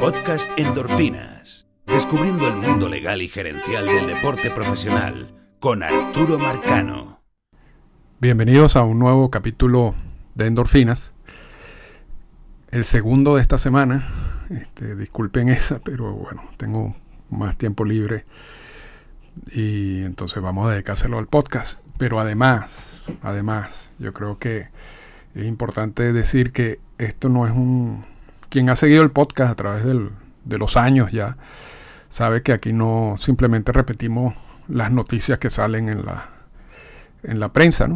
Podcast Endorfinas. Descubriendo el mundo legal y gerencial del deporte profesional con Arturo Marcano. Bienvenidos a un nuevo capítulo de Endorfinas. El segundo de esta semana. Este, disculpen esa, pero bueno, tengo más tiempo libre y entonces vamos a dedicárselo al podcast. Pero además, además, yo creo que es importante decir que esto no es un... Quien ha seguido el podcast a través de los años ya, sabe que aquí no simplemente repetimos las noticias que salen en la, en la prensa,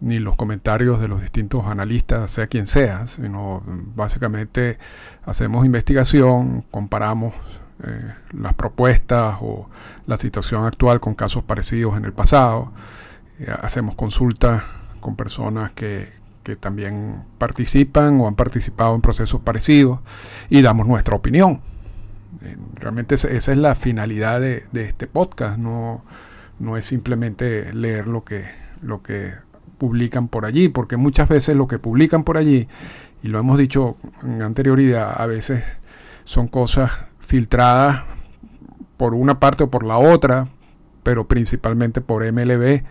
ni los comentarios de los distintos analistas, sea quien sea, sino básicamente hacemos investigación, comparamos eh, las propuestas o la situación actual con casos parecidos en el pasado, eh, hacemos consultas con personas que, que también participan o han participado en procesos parecidos y damos nuestra opinión. Eh, realmente esa es la finalidad de, este podcast, no, no, es simplemente leer lo que, lo que publican por allí, porque muchas veces lo que publican por allí, y lo hemos dicho en anterioridad, a veces son cosas filtradas por una parte o por la otra, pero principalmente por MLB,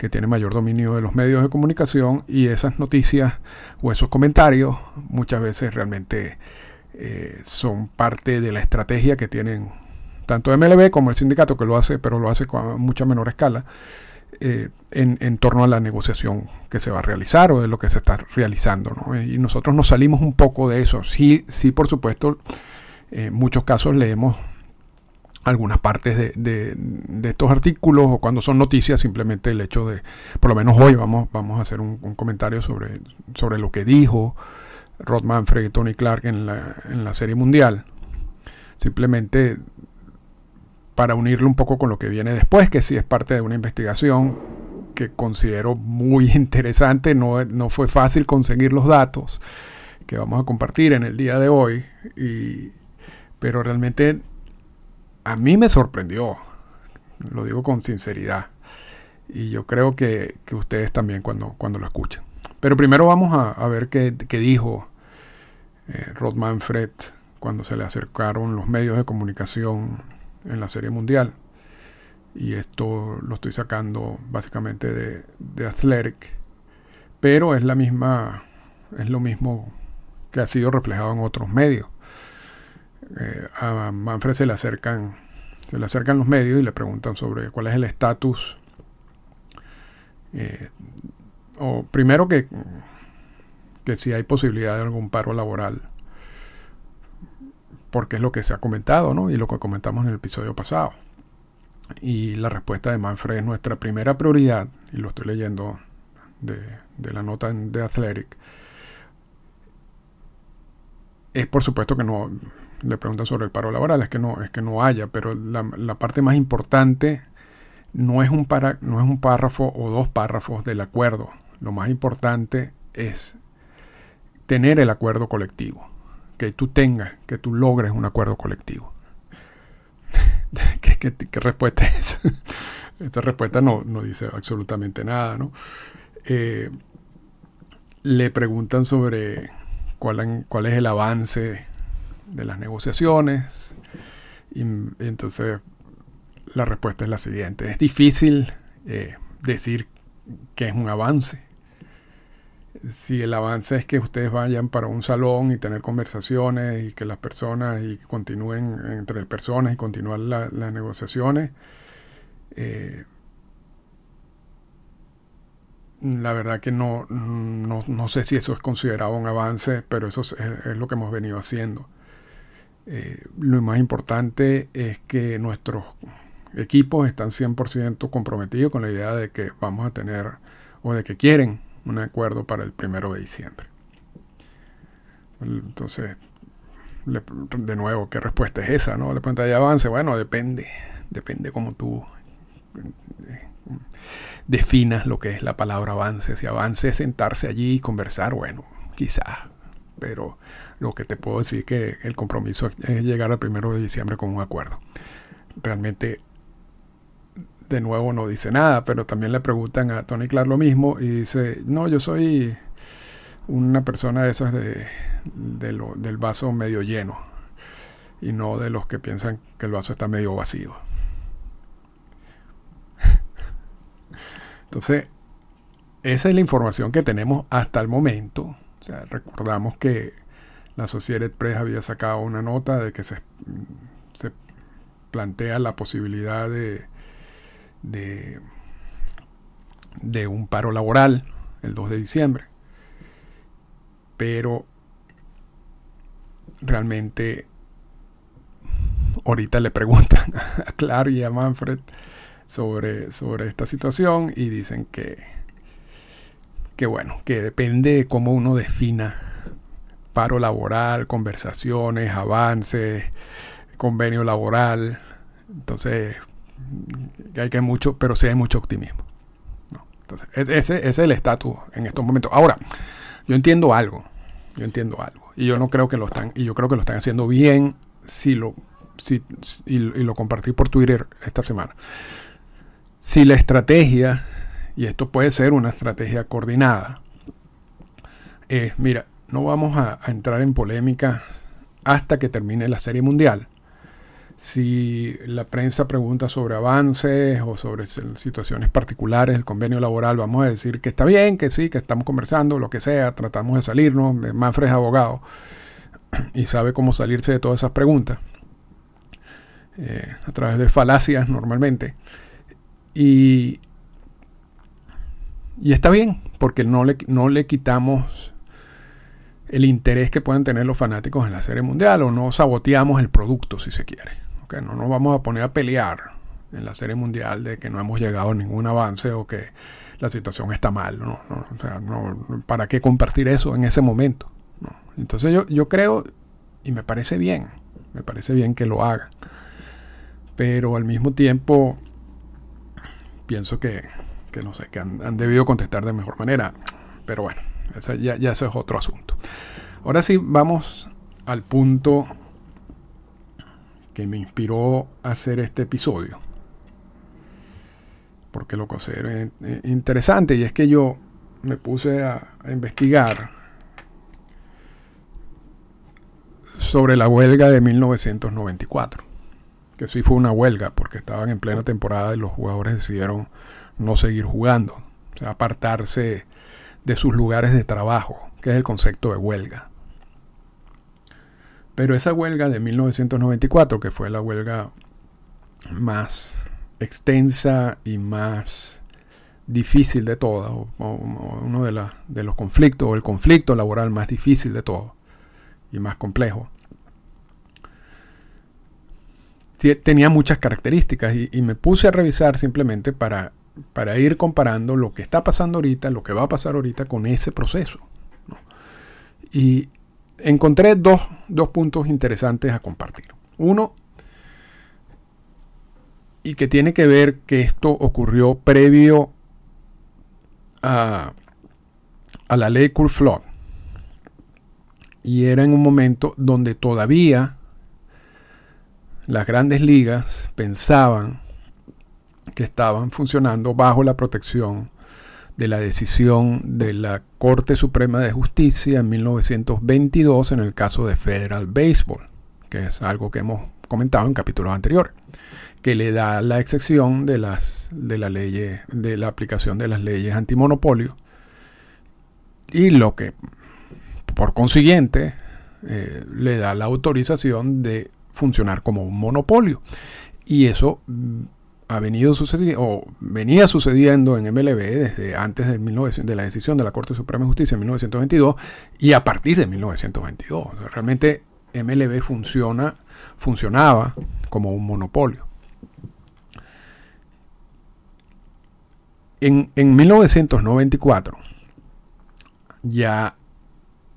que tiene mayor dominio de los medios de comunicación y esas noticias o esos comentarios muchas veces realmente eh, son parte de la estrategia que tienen tanto MLB como el sindicato que lo hace, pero lo hace con mucha menor escala, eh, en, torno a la negociación que se va a realizar o de lo que se está realizando. Y nosotros nos salimos un poco de eso. Sí, sí, por supuesto, en muchos casos leemos algunas partes de, estos artículos o cuando son noticias simplemente el hecho de, por lo menos hoy vamos, vamos a hacer un, comentario sobre, sobre lo que dijo Rod Manfred y Tony Clark en la, en la serie mundial. Simplemente para unirlo un poco con lo que viene después, que sí es parte de una investigación que considero muy interesante. No, no fue fácil conseguir los datos que vamos a compartir en el día de hoy, y, pero realmente a mí me sorprendió, lo digo con sinceridad, y yo creo que, ustedes también cuando, cuando lo escuchen. Pero primero vamos a, ver qué, dijo eh, Rod Manfred cuando se le acercaron los medios de comunicación en la Serie Mundial. Y esto lo estoy sacando básicamente de, de Athletic. Pero es la misma, es lo mismo que ha sido reflejado en otros medios. Eh, a Manfred se le acercan se le acercan los medios y le preguntan sobre cuál es el estatus eh, o primero que que si hay posibilidad de algún paro laboral porque es lo que se ha comentado ¿no? y lo que comentamos en el episodio pasado y la respuesta de Manfred es nuestra primera prioridad y lo estoy leyendo de, de la nota de Athletic es por supuesto que no le preguntan sobre el paro laboral, es que no, es que no haya, pero la, parte más importante no es, un para, no es un párrafo o dos párrafos del acuerdo. Lo más importante es tener el acuerdo colectivo. Que tú tengas, que tú logres un acuerdo colectivo. ¿Qué, respuesta es? Esta respuesta no, no, dice absolutamente nada, ¿no? Eh, le preguntan sobre cuál, cuál es el avance de las negociaciones. Y, entonces la respuesta es la siguiente. Es difícil eh, decir que es un avance. Si el avance es que ustedes vayan para un salón y tener conversaciones y que las personas y continúen entre personas y continuar las negociaciones, eh, la verdad que no, no, sé si eso es considerado un avance, pero eso es lo que hemos venido haciendo. Eh, lo más importante es que nuestros equipos están 100% comprometidos con la idea de que vamos a tener o de que quieren un acuerdo para el primero de diciembre. Entonces, de nuevo, ¿qué respuesta es esa? ¿no? Le pregunta de avance, bueno, depende, depende cómo tú eh, definas lo que es la palabra avance. Si avance es sentarse allí y conversar, bueno, quizás pero lo que te puedo decir que el compromiso es llegar al primero de diciembre con un acuerdo. Realmente, de nuevo, no dice nada, pero también le preguntan a Tony Clark lo mismo y dice, no, yo soy una persona de esas de, del vaso medio lleno. y no de los que piensan que el vaso está medio vacío. Entonces, esa es la información que tenemos hasta el momento. recordamos que la Sociedad Press había sacado una nota de que se, se plantea la posibilidad de, de, de un paro laboral el 2 de diciembre. Pero realmente ahorita le preguntan a Claro y a Manfred sobre, sobre esta situación y dicen que, que bueno, que depende de cómo uno defina paro laboral, conversaciones, avances, convenio laboral. Entonces, hay que mucho, pero sí hay mucho optimismo. Entonces, ese, ese, es el estatus en estos momentos. Ahora, yo entiendo algo. Yo entiendo algo. Y yo no creo que lo están, y yo creo que lo están haciendo bien si lo, si, y, lo compartí por Twitter esta semana. Si la estrategia, y esto puede ser una estrategia coordinada, es, mira, no vamos a, entrar en polémica hasta que termine la serie mundial. Si la prensa pregunta sobre avances o sobre situaciones particulares del convenio laboral, vamos a decir que está bien, que sí, que estamos conversando, lo que sea, tratamos de salirnos. Manfred es abogado y sabe cómo salirse de todas esas preguntas. Eh, a través de falacias normalmente. Y, y está bien, porque no le, no le quitamos el interés que puedan tener los fanáticos en la serie mundial o no saboteamos el producto si se quiere. No nos vamos a poner a pelear en la serie mundial de que no hemos llegado a ningún avance o que la situación está mal. ¿no? o sea, ¿Para qué compartir eso en ese momento? Entonces yo, yo creo y me parece bien, me parece bien que lo hagan. Pero al mismo tiempo pienso que, que no sé, que han, han debido contestar de mejor manera. Pero bueno, ya, eso es otro asunto. Ahora sí, vamos al punto que me inspiró a hacer este episodio. Porque lo considero interesante y es que yo me puse a, investigar sobre la huelga de 1994. Que sí fue una huelga porque estaban en plena temporada y los jugadores decidieron no seguir jugando. Apartarse de sus lugares de trabajo, que es el concepto de huelga. Pero esa huelga de 1994, que fue la huelga más extensa y más difícil de todas, o, uno de, de, los conflictos, o el conflicto laboral más difícil de todo y más complejo, tenía muchas características y, me puse a revisar simplemente para para ir comparando lo que está pasando ahorita, lo que va a pasar ahorita con ese proceso. Y encontré dos, puntos interesantes a compartir. Uno, y que tiene que ver que esto ocurrió previo a, a la ley Flood. Y era en un momento donde todavía las grandes ligas pensaban que estaban funcionando bajo la protección de la decisión de la Corte Suprema de Justicia en 1922 en el caso de Federal Baseball, que es algo que hemos comentado en capítulos anteriores, que le da la excepción de las de la ley de la aplicación de las leyes antimonopolio. Y lo que por consiguiente eh, le da la autorización de funcionar como un monopolio. Y eso ha venido sucediendo, o venía sucediendo en MLB desde antes de, de la decisión de la Corte Suprema de Justicia en 1922 y a partir de 1922. realmente MLB funciona, funcionaba como un monopolio. En, en 1994 ya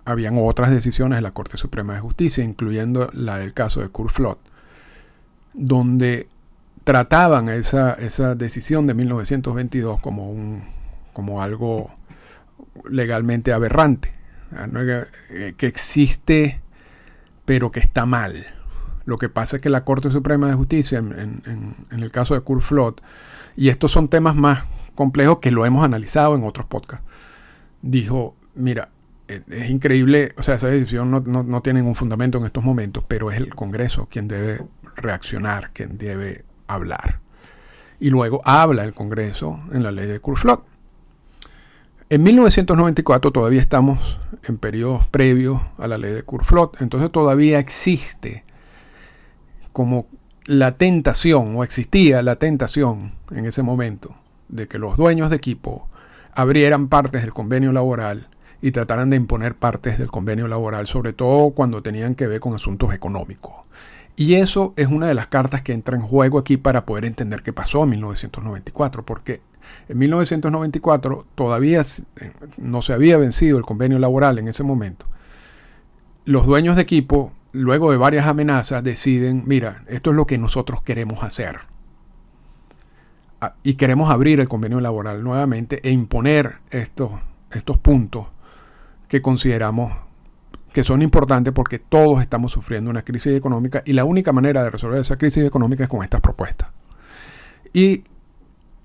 habían otras decisiones de la Corte Suprema de Justicia, incluyendo la del caso de Kurt Flood, donde trataban esa, esa decisión de 1922 como, un, como algo legalmente aberrante, eh, que existe pero que está mal. Lo que pasa es que la Corte Suprema de Justicia, en, el caso de Kurt Flood, y estos son temas más complejos que lo hemos analizado en otros podcasts, dijo, mira, es increíble, o sea, esa decisión no, no, tiene ningún fundamento en estos momentos, pero es el Congreso quien debe reaccionar, quien debe hablar. Y luego habla el Congreso en la ley de Kurflot. En 1994 todavía estamos en periodos previos a la ley de Kurflot, entonces todavía existe como la tentación, o existía la tentación en ese momento, de que los dueños de equipo abrieran partes del convenio laboral y trataran de imponer partes del convenio laboral, sobre todo cuando tenían que ver con asuntos económicos. Y eso es una de las cartas que entra en juego aquí para poder entender qué pasó en 1994, porque en 1994 todavía eh, no se había vencido el convenio laboral en ese momento. Los dueños de equipo, luego de varias amenazas, deciden, mira, esto es lo que nosotros queremos hacer. Y queremos abrir el convenio laboral nuevamente e imponer estos, estos puntos que consideramos que son importantes porque todos estamos sufriendo una crisis económica y la única manera de resolver esa crisis económica es con estas propuestas. Y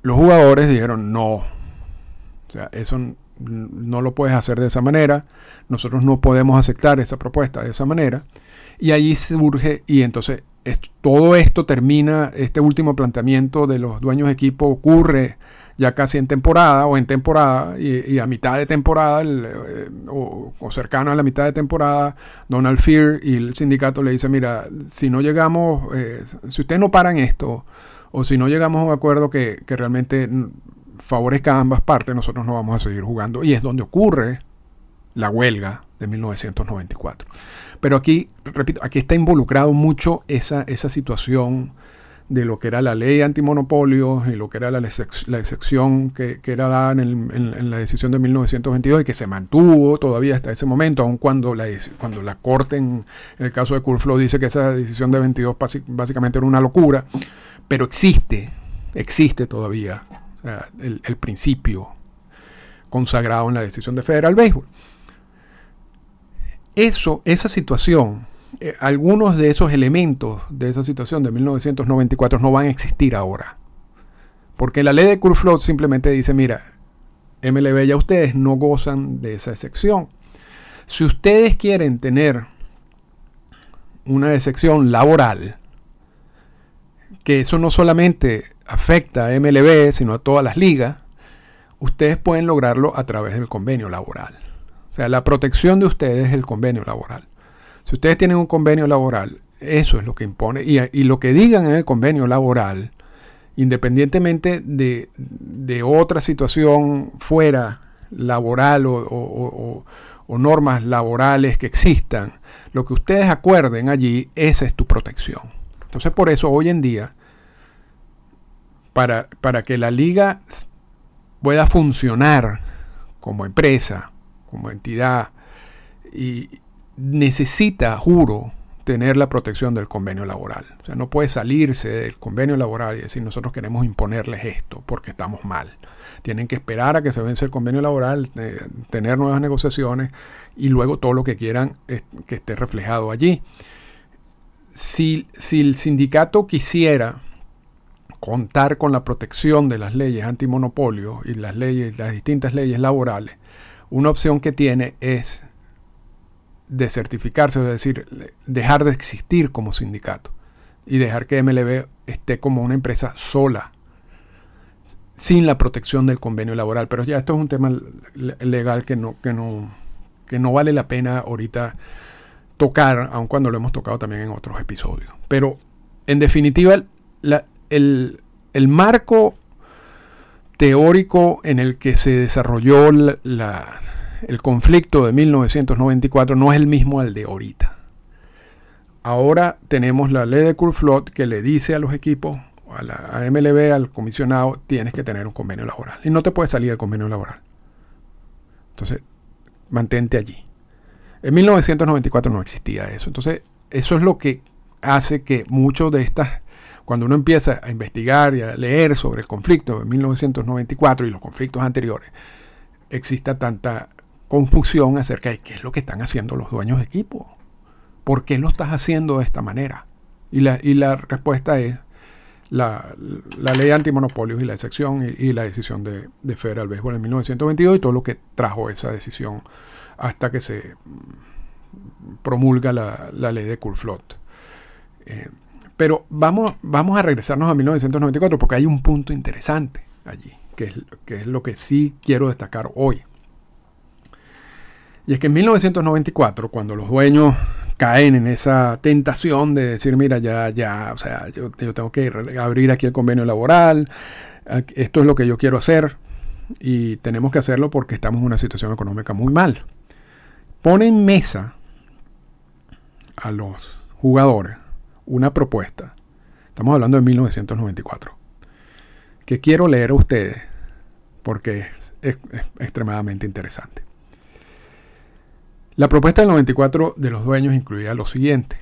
los jugadores dijeron no, o sea, eso no lo puedes hacer de esa manera, nosotros no podemos aceptar esa propuesta de esa manera. Y allí surge, y entonces todo esto termina, este último planteamiento de los dueños de equipo ocurre ya casi en temporada o en temporada y, a mitad de temporada eh, o, cercano a la mitad de temporada, Donald Fear y el sindicato le dice, mira, si no llegamos, eh, si ustedes no paran esto o si no llegamos a un acuerdo que, que realmente favorezca a ambas partes, nosotros no vamos a seguir jugando. Y es donde ocurre la huelga de 1994. Pero aquí, repito, aquí está involucrado mucho esa, esa situación de lo que era la ley antimonopolio y lo que era la, la excepción que, era dada en, la decisión de 1922 y que se mantuvo todavía hasta ese momento, aun cuando la, cuando la Corte en, el caso de Curflow dice que esa decisión de 22 básicamente era una locura, pero existe, existe todavía el, el principio consagrado en la decisión de Federal Baseball. Eso, esa situación eh, algunos de esos elementos de esa situación de 1994 no van a existir ahora. Porque la ley de Kurflot simplemente dice, mira, MLB ya ustedes no gozan de esa excepción. Si ustedes quieren tener una excepción laboral, que eso no solamente afecta a MLB, sino a todas las ligas, ustedes pueden lograrlo a través del convenio laboral. O sea, la protección de ustedes es el convenio laboral. Si ustedes tienen un convenio laboral, eso es lo que impone. Y, lo que digan en el convenio laboral, independientemente de, otra situación fuera laboral o, normas laborales que existan, lo que ustedes acuerden allí, esa es tu protección. Entonces por eso hoy en día, para, para que la liga pueda funcionar como empresa, como entidad, y, necesita, juro, tener la protección del convenio laboral. O sea, no puede salirse del convenio laboral y decir nosotros queremos imponerles esto porque estamos mal. Tienen que esperar a que se vence el convenio laboral, eh, tener nuevas negociaciones y luego todo lo que quieran que esté reflejado allí. Si, si el sindicato quisiera contar con la protección de las leyes antimonopolio y las leyes, las distintas leyes laborales, una opción que tiene es desertificarse, es decir, dejar de existir como sindicato y dejar que MLB esté como una empresa sola, sin la protección del convenio laboral. Pero ya esto es un tema legal que no, que no, que no vale la pena ahorita tocar, aun cuando lo hemos tocado también en otros episodios. Pero en definitiva, el, el marco teórico en el que se desarrolló el conflicto de 1994 no es el mismo al de ahorita. Ahora tenemos la ley de Kurflot que le dice a los equipos, a la MLB, al comisionado, tienes que tener un convenio laboral. Y no te puede salir el convenio laboral. Entonces, mantente allí. En 1994 no existía eso. Entonces, eso es lo que hace que muchos de estas, cuando uno empieza a investigar y a leer sobre el conflicto de 1994 y los conflictos anteriores, exista tanta confusión acerca de qué es lo que están haciendo los dueños de equipo. ¿Por qué lo estás haciendo de esta manera? Y la, y la respuesta es la, la ley antimonopolios y la excepción y, la decisión de, de Federal Baseball en 1922 y todo lo que trajo esa decisión hasta que se promulga la, ley de Kurflot. Eh, pero vamos, vamos a regresarnos a 1994 porque hay un punto interesante allí, que es, que es lo que sí quiero destacar hoy. Y es que en 1994, cuando los dueños caen en esa tentación de decir, mira, ya, ya, o sea, yo, tengo que abrir aquí el convenio laboral, esto es lo que yo quiero hacer y tenemos que hacerlo porque estamos en una situación económica muy mal. Pone en mesa a los jugadores una propuesta. Estamos hablando de 1994. Que quiero leer a ustedes porque es, extremadamente interesante. La propuesta del 94 de los dueños incluía lo siguiente.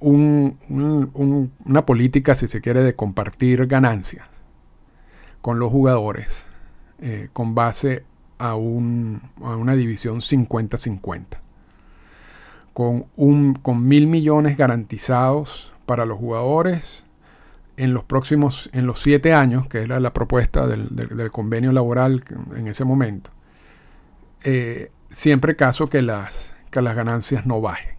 una política, si se quiere, de compartir ganancias con los jugadores eh, con base a, un, a una división 50-50. Con, un, con mil millones garantizados para los jugadores en los próximos, en los siete años, que era la propuesta del, convenio laboral en ese momento, eh, siempre caso que las, que las ganancias no bajen.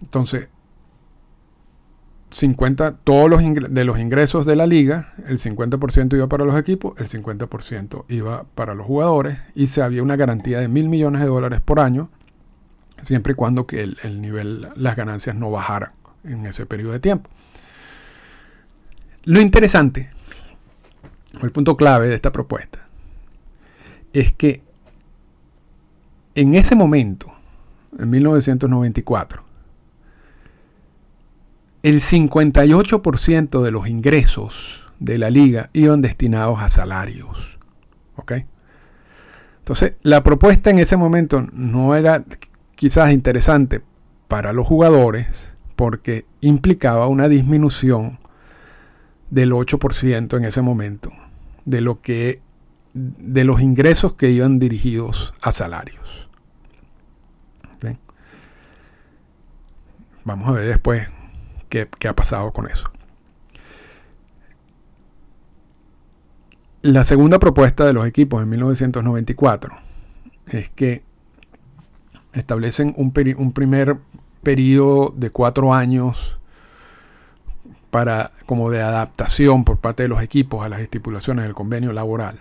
Entonces, 50, todos los de los ingresos de la liga, el 50% iba para los equipos, el 50% iba para los jugadores y se había una garantía de mil millones de dólares por año, siempre y cuando que el, nivel, las ganancias no bajaran en ese periodo de tiempo. Lo interesante, el punto clave de esta propuesta, es que en ese momento, en 1994, el 58% de los ingresos de la liga iban destinados a salarios. Entonces, la propuesta en ese momento no era quizás interesante para los jugadores porque implicaba una disminución del 8% en ese momento de lo que de los ingresos que iban dirigidos a salarios. Vamos a ver después qué, ha pasado con eso. La segunda propuesta de los equipos en 1994 es que establecen un, primer periodo de cuatro años para, como de adaptación por parte de los equipos a las estipulaciones del convenio laboral.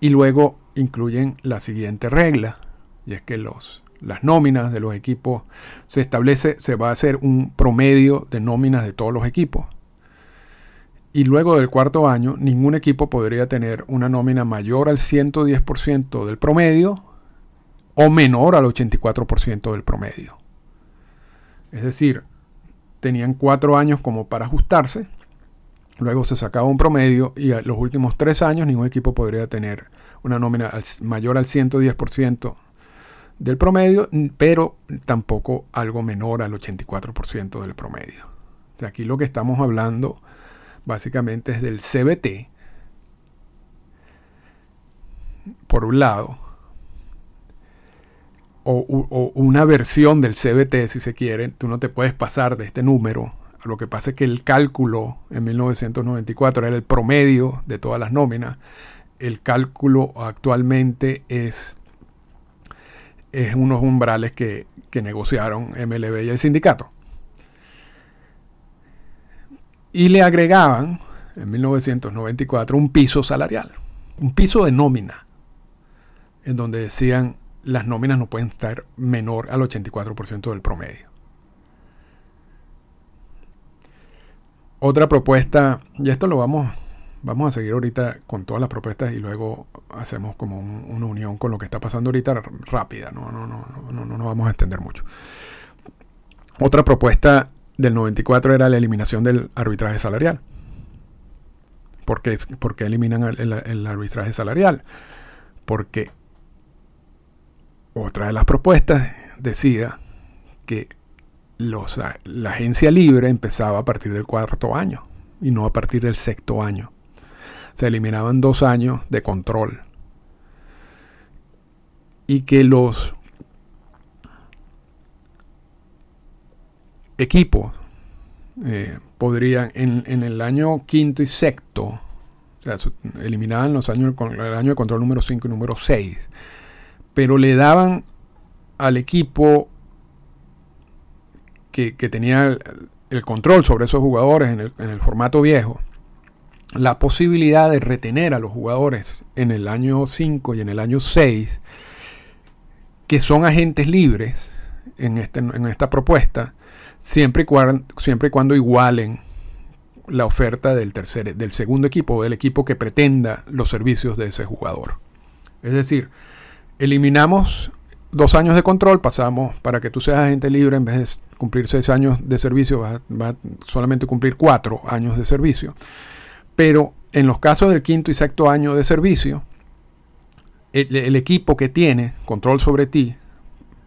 Y luego incluyen la siguiente regla, y es que los las nóminas de los equipos, se establece, se va a hacer un promedio de nóminas de todos los equipos. Y luego del cuarto año, ningún equipo podría tener una nómina mayor al 110% del promedio o menor al 84% del promedio. Es decir, tenían cuatro años como para ajustarse, luego se sacaba un promedio y los últimos tres años ningún equipo podría tener una nómina mayor al 110% del promedio, pero tampoco algo menor al 84% del promedio. aquí lo que estamos hablando básicamente es del CBT, por un lado, o, una versión del CBT, si se quiere, tú no te puedes pasar de este número. Lo que pasa es que el cálculo en 1994 era el promedio de todas las nóminas. El cálculo actualmente es es unos umbrales que, negociaron MLB y el sindicato. Y le agregaban en 1994 un piso salarial, un piso de nómina, en donde decían las nóminas no pueden estar menor al 84% del promedio. Otra propuesta, y esto lo vamos vamos a seguir ahorita con todas las propuestas y luego hacemos como una unión con lo que está pasando ahorita rápida, no, no, no, no, no, no vamos a extender mucho. Otra propuesta del 94 era la eliminación del arbitraje salarial. ¿Por qué, eliminan el, arbitraje salarial? Porque otra de las propuestas decía que los, la agencia libre empezaba a partir del cuarto año y no a partir del sexto año se eliminaban dos años de control. Y que los equipos eh, podrían en, el año quinto y sexto O eliminaban los años, el año de control número 5 y número 6. Pero le daban al equipo que, tenía el, control sobre esos jugadores en el, formato viejo, la posibilidad de retener a los jugadores en el año 5 y en el año 6, que son agentes libres en, este, en esta propuesta, siempre y, cuando, siempre y cuando igualen la oferta del, tercer, del segundo equipo o del equipo que pretenda los servicios de ese jugador. Es decir, eliminamos dos años de control, pasamos para que tú seas agente libre, en vez de cumplir seis años de servicio, va, a solamente cumplir cuatro años de servicio. Pero en los casos del quinto y sexto año de servicio, el, equipo que tiene control sobre ti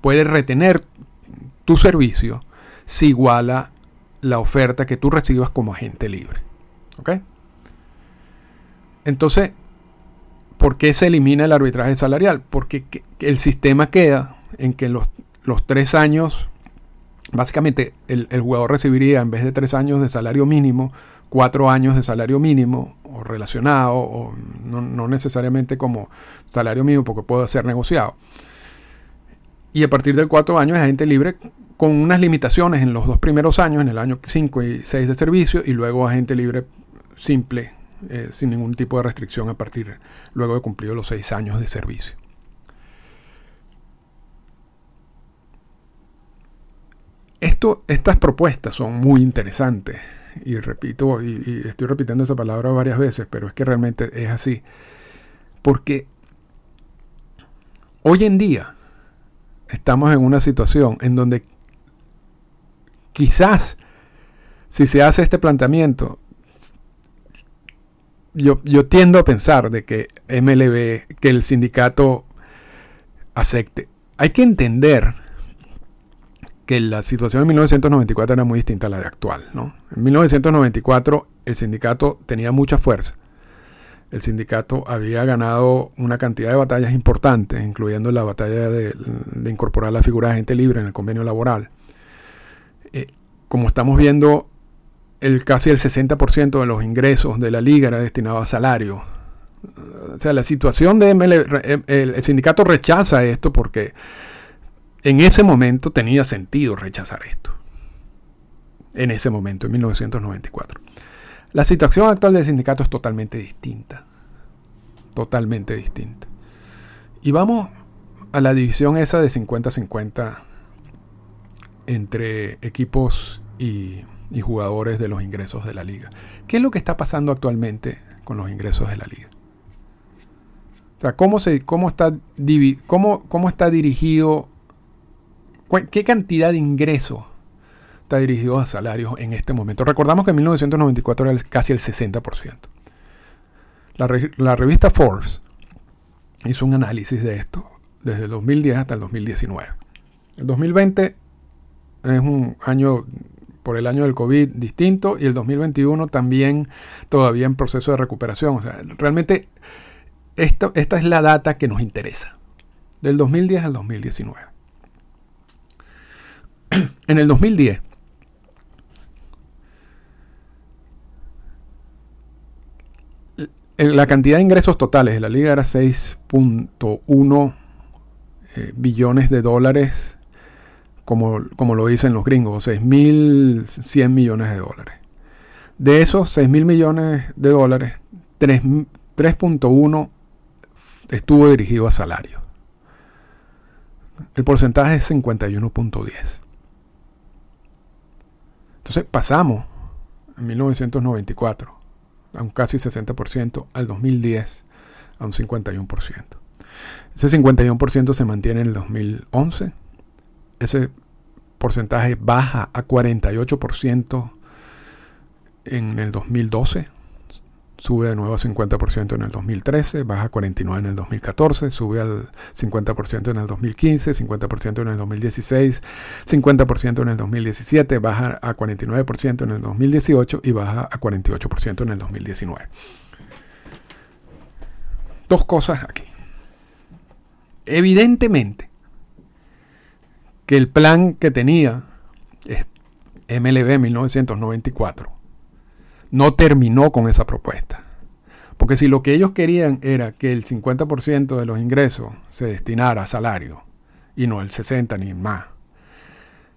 puede retener tu servicio si iguala la oferta que tú recibas como agente libre. ¿Ok? Entonces, ¿por qué se elimina el arbitraje salarial? Porque el sistema queda en que los, los tres años, básicamente el, jugador recibiría en vez de tres años de salario mínimo, cuatro años de salario mínimo o relacionado, o no, no necesariamente como salario mínimo porque puede ser negociado. Y a partir del cuatro años es agente libre con unas limitaciones en los dos primeros años, en el año 5 y 6 de servicio, y luego agente libre simple, eh, sin ningún tipo de restricción a partir, luego de cumplido los 6 años de servicio. Esto, estas propuestas son muy interesantes, y repito, y estoy repitiendo esa palabra varias veces, pero es que realmente es así, porque hoy en día estamos en una situación en donde quizás si se hace este planteamiento, yo, yo tiendo a pensar de que MLB, que el sindicato acepte. Hay que entender que la situación en 1994 era muy distinta a la de actual. ¿no? En 1994 el sindicato tenía mucha fuerza. El sindicato había ganado una cantidad de batallas importantes, incluyendo la batalla de, de incorporar la figura de agente libre en el convenio laboral como estamos viendo, el, casi el 60% de los ingresos de la liga era destinado a salario. O sea, la situación de ML, el, sindicato rechaza esto porque en ese momento tenía sentido rechazar esto. En ese momento, en 1994. La situación actual del sindicato es totalmente distinta. Totalmente distinta. Y vamos a la división esa de 50-50 entre equipos y, jugadores de los ingresos de la liga. ¿Qué es lo que está pasando actualmente con los ingresos de la liga? O sea, ¿cómo, se, cómo, está, cómo, cómo está dirigido, qué cantidad de ingresos está dirigido a salarios en este momento? Recordamos que en 1994 era casi el 60%. La, la revista Forbes hizo un análisis de esto desde el 2010 hasta el 2019. El 2020 es un año por el año del COVID distinto y el 2021 también todavía en proceso de recuperación. O sea, realmente esto, esta es la data que nos interesa, del 2010 al 2019. En el 2010, la cantidad de ingresos totales de la liga era 6.1 eh, billones de dólares como, lo dicen los gringos, 6.100 millones de dólares. De esos 6.000 millones de dólares, 3.1 estuvo dirigido a salario. El porcentaje es 51.10. Entonces pasamos en 1994 a un casi 60%, al 2010 a un 51%. Ese 51% se mantiene en el 2011 ese porcentaje baja a 48% en el 2012, sube de nuevo a 50% en el 2013, baja a 49% en el 2014, sube al 50% en el 2015, 50% en el 2016, 50% en el 2017, baja a 49% en el 2018 y baja a 48% en el 2019. Dos cosas aquí. Evidentemente, que el plan que tenía MLB 1994 no terminó con esa propuesta. Porque si lo que ellos querían era que el 50% de los ingresos se destinara a salario y no el 60 ni más,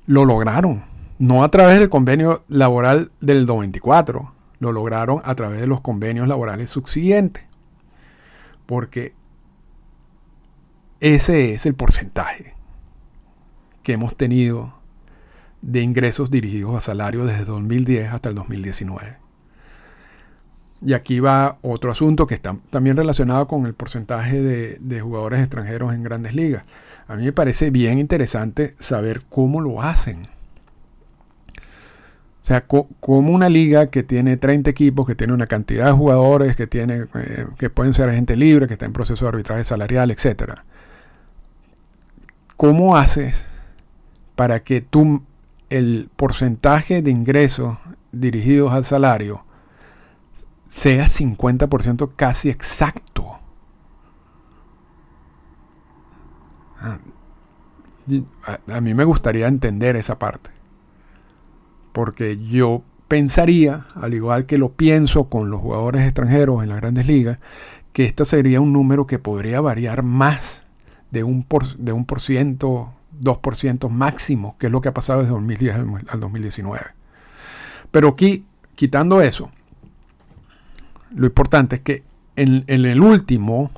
lo lograron. No a través del convenio laboral del 94, lo lograron a través de los convenios laborales subsiguientes. Porque ese es el porcentaje que hemos tenido de ingresos dirigidos a salario desde 2010 hasta el 2019. Y aquí va otro asunto que está también relacionado con el porcentaje de, jugadores extranjeros en grandes ligas. A mí me parece bien interesante saber cómo lo hacen. O sea, como una liga que tiene 30 equipos, que tiene una cantidad de jugadores, que, tiene, eh, que pueden ser gente libre, que está en proceso de arbitraje salarial, etc. ¿Cómo haces para que tú el porcentaje de ingresos dirigidos al salario sea 50% casi exacto. Ah, a, mí me gustaría entender esa parte. Porque yo pensaría, al igual que lo pienso con los jugadores extranjeros en las grandes ligas, que este sería un número que podría variar más de un por, de un por ciento, 2% máximo, que es lo que ha pasado desde 2010 al 2019. Pero aquí, quitando eso, lo importante es que en, el último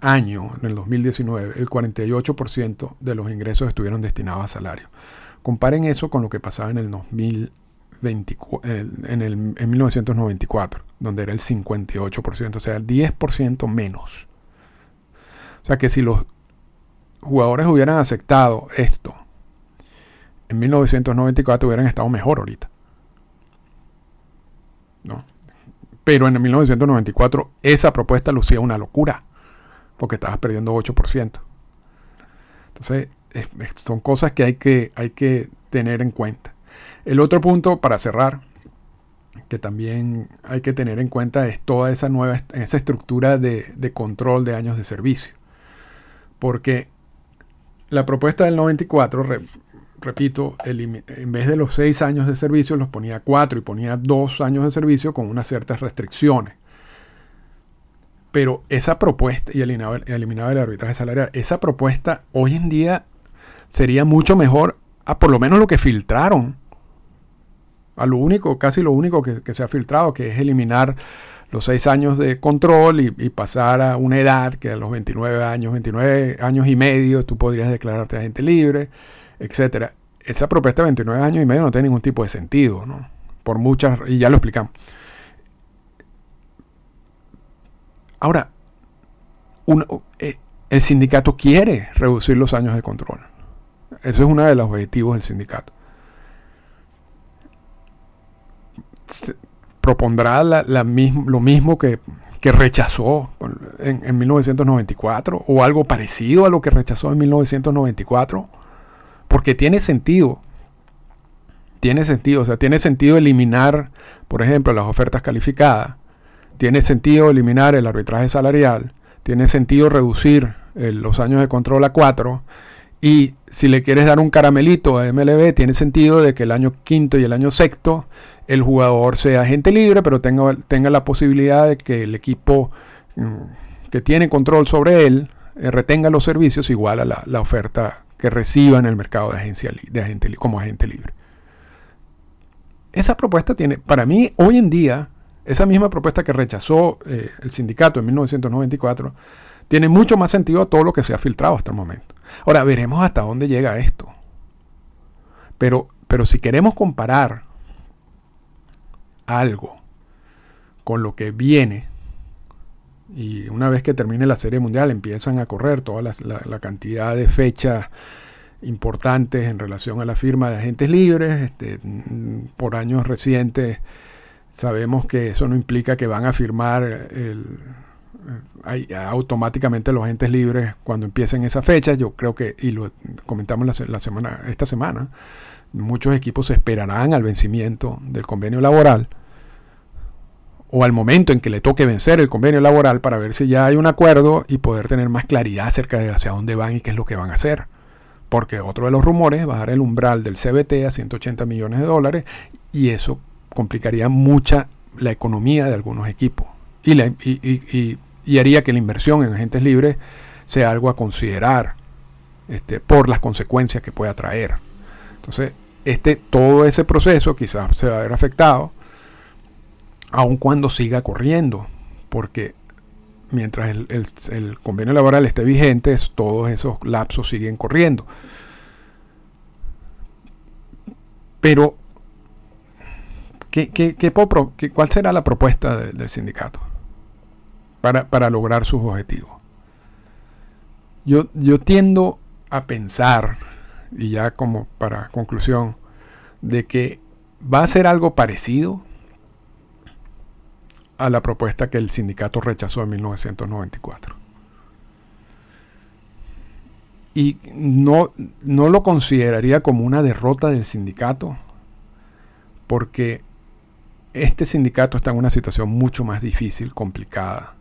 año, en el 2019, el 48% de los ingresos estuvieron destinados a salario. Comparen eso con lo que pasaba en el 2024, en, el, en 1994, donde era el 58%, o sea, el 10% menos. O sea que si los jugadores hubieran aceptado esto en 1994 hubieran estado mejor ahorita. ¿No? Pero en 1994 esa propuesta lucía una locura, porque estabas perdiendo 8%. Entonces, son cosas que hay, que hay que tener en cuenta. El otro punto, para cerrar, que también hay que tener en cuenta es toda esa nueva esa estructura de, de control de años de servicio. Porque la propuesta del 94, repito, en vez de los seis años de servicio, los ponía cuatro y ponía dos años de servicio con unas ciertas restricciones. Pero esa propuesta, y eliminaba, eliminaba el arbitraje salarial, esa propuesta hoy en día sería mucho mejor a por lo menos lo que filtraron. A lo único, casi lo único que se ha filtrado, que es eliminar los seis años de control y, pasar a una edad que a los 29 años, 29 años y medio, tú podrías declararte agente libre, etcétera. Esa propuesta de 29 años y medio no tiene ningún tipo de sentido, ¿no? Por muchas, y ya lo explicamos. Ahora, eh, el sindicato quiere reducir los años de control. Eso es uno de los objetivos del sindicato propondrá lo mismo que, rechazó en, 1994 o algo parecido a lo que rechazó en 1994, porque tiene sentido. Tiene sentido, o sea, tiene sentido eliminar, por ejemplo, las ofertas calificadas, tiene sentido eliminar el arbitraje salarial, tiene sentido reducir los años de control a cuatro, y si le quieres dar un caramelito a MLB, tiene sentido de que el año quinto y el año sexto el jugador sea agente libre, pero tenga, tenga la posibilidad de que el equipo mm, que tiene control sobre él eh, retenga los servicios igual a la, oferta que reciba en el mercado de, agencia, de agente, como agente libre. Esa propuesta tiene, para mí, hoy en día, esa misma propuesta que rechazó eh, el sindicato en 1994, tiene mucho más sentido a todo lo que se ha filtrado hasta el momento. Ahora, veremos hasta dónde llega esto. Pero, pero si queremos comparar algo con lo que viene, y una vez que termine la serie mundial empiezan a correr toda la, cantidad de fechas importantes en relación a la firma de agentes libres. Este, por años recientes sabemos que eso no implica que van a firmar el, automáticamente los agentes libres cuando empiecen esa fecha. Yo creo que, y lo comentamos la semana, esta semana, muchos equipos esperarán al vencimiento del convenio laboral o al momento en que le toque vencer el convenio laboral para ver si ya hay un acuerdo y poder tener más claridad acerca de hacia dónde van y qué es lo que van a hacer. Porque otro de los rumores es bajar el umbral del CBT a 180 millones de dólares y eso complicaría mucha la economía de algunos equipos y, y, haría que la inversión en agentes libres sea algo a considerar este, por las consecuencias que pueda traer. Entonces, este, todo ese proceso quizás se va a ver afectado, aun cuando siga corriendo, porque mientras el, convenio laboral esté vigente, todos esos lapsos siguen corriendo. Pero, ¿qué, cuál será la propuesta del sindicato para, lograr sus objetivos? Yo, yo tiendo a pensar, y ya como para conclusión, de que va a ser algo parecido a la propuesta que el sindicato rechazó en 1994. Y no, no lo consideraría como una derrota del sindicato, porque este sindicato está en una situación mucho más difícil, complicada,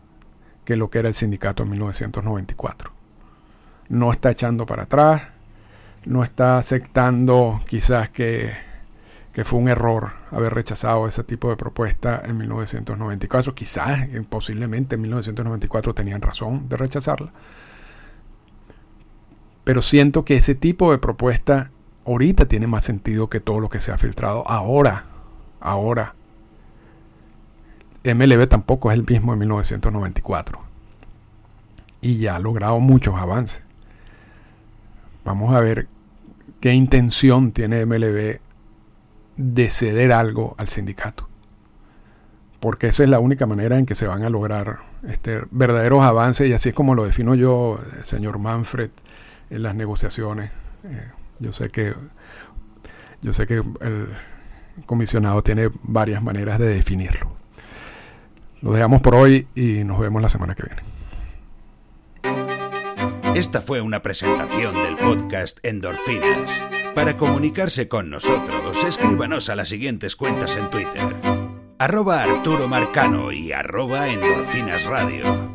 que lo que era el sindicato en 1994. No está echando para atrás, no está aceptando quizás que que fue un error haber rechazado ese tipo de propuesta en 1994. Quizás, eh, posiblemente en 1994 tenían razón de rechazarla. Pero siento que ese tipo de propuesta ahorita tiene más sentido que todo lo que se ha filtrado ahora. Ahora. MLB tampoco es el mismo en 1994. Y ya ha logrado muchos avances. Vamos a ver qué intención tiene MLB de ceder algo al sindicato. Porque esa es la única manera en que se van a lograr este, verdaderos avances y así es como lo defino yo, señor Manfred, en las negociaciones. Eh, yo sé que yo sé que el comisionado tiene varias maneras de definirlo. Lo dejamos por hoy y nos vemos la semana que viene. Esta fue una presentación del podcast Endorfinas. Para comunicarse con nosotros, escríbanos a las siguientes cuentas en Twitter. Arroba Arturo Marcano y arroba Endorfinas Radio.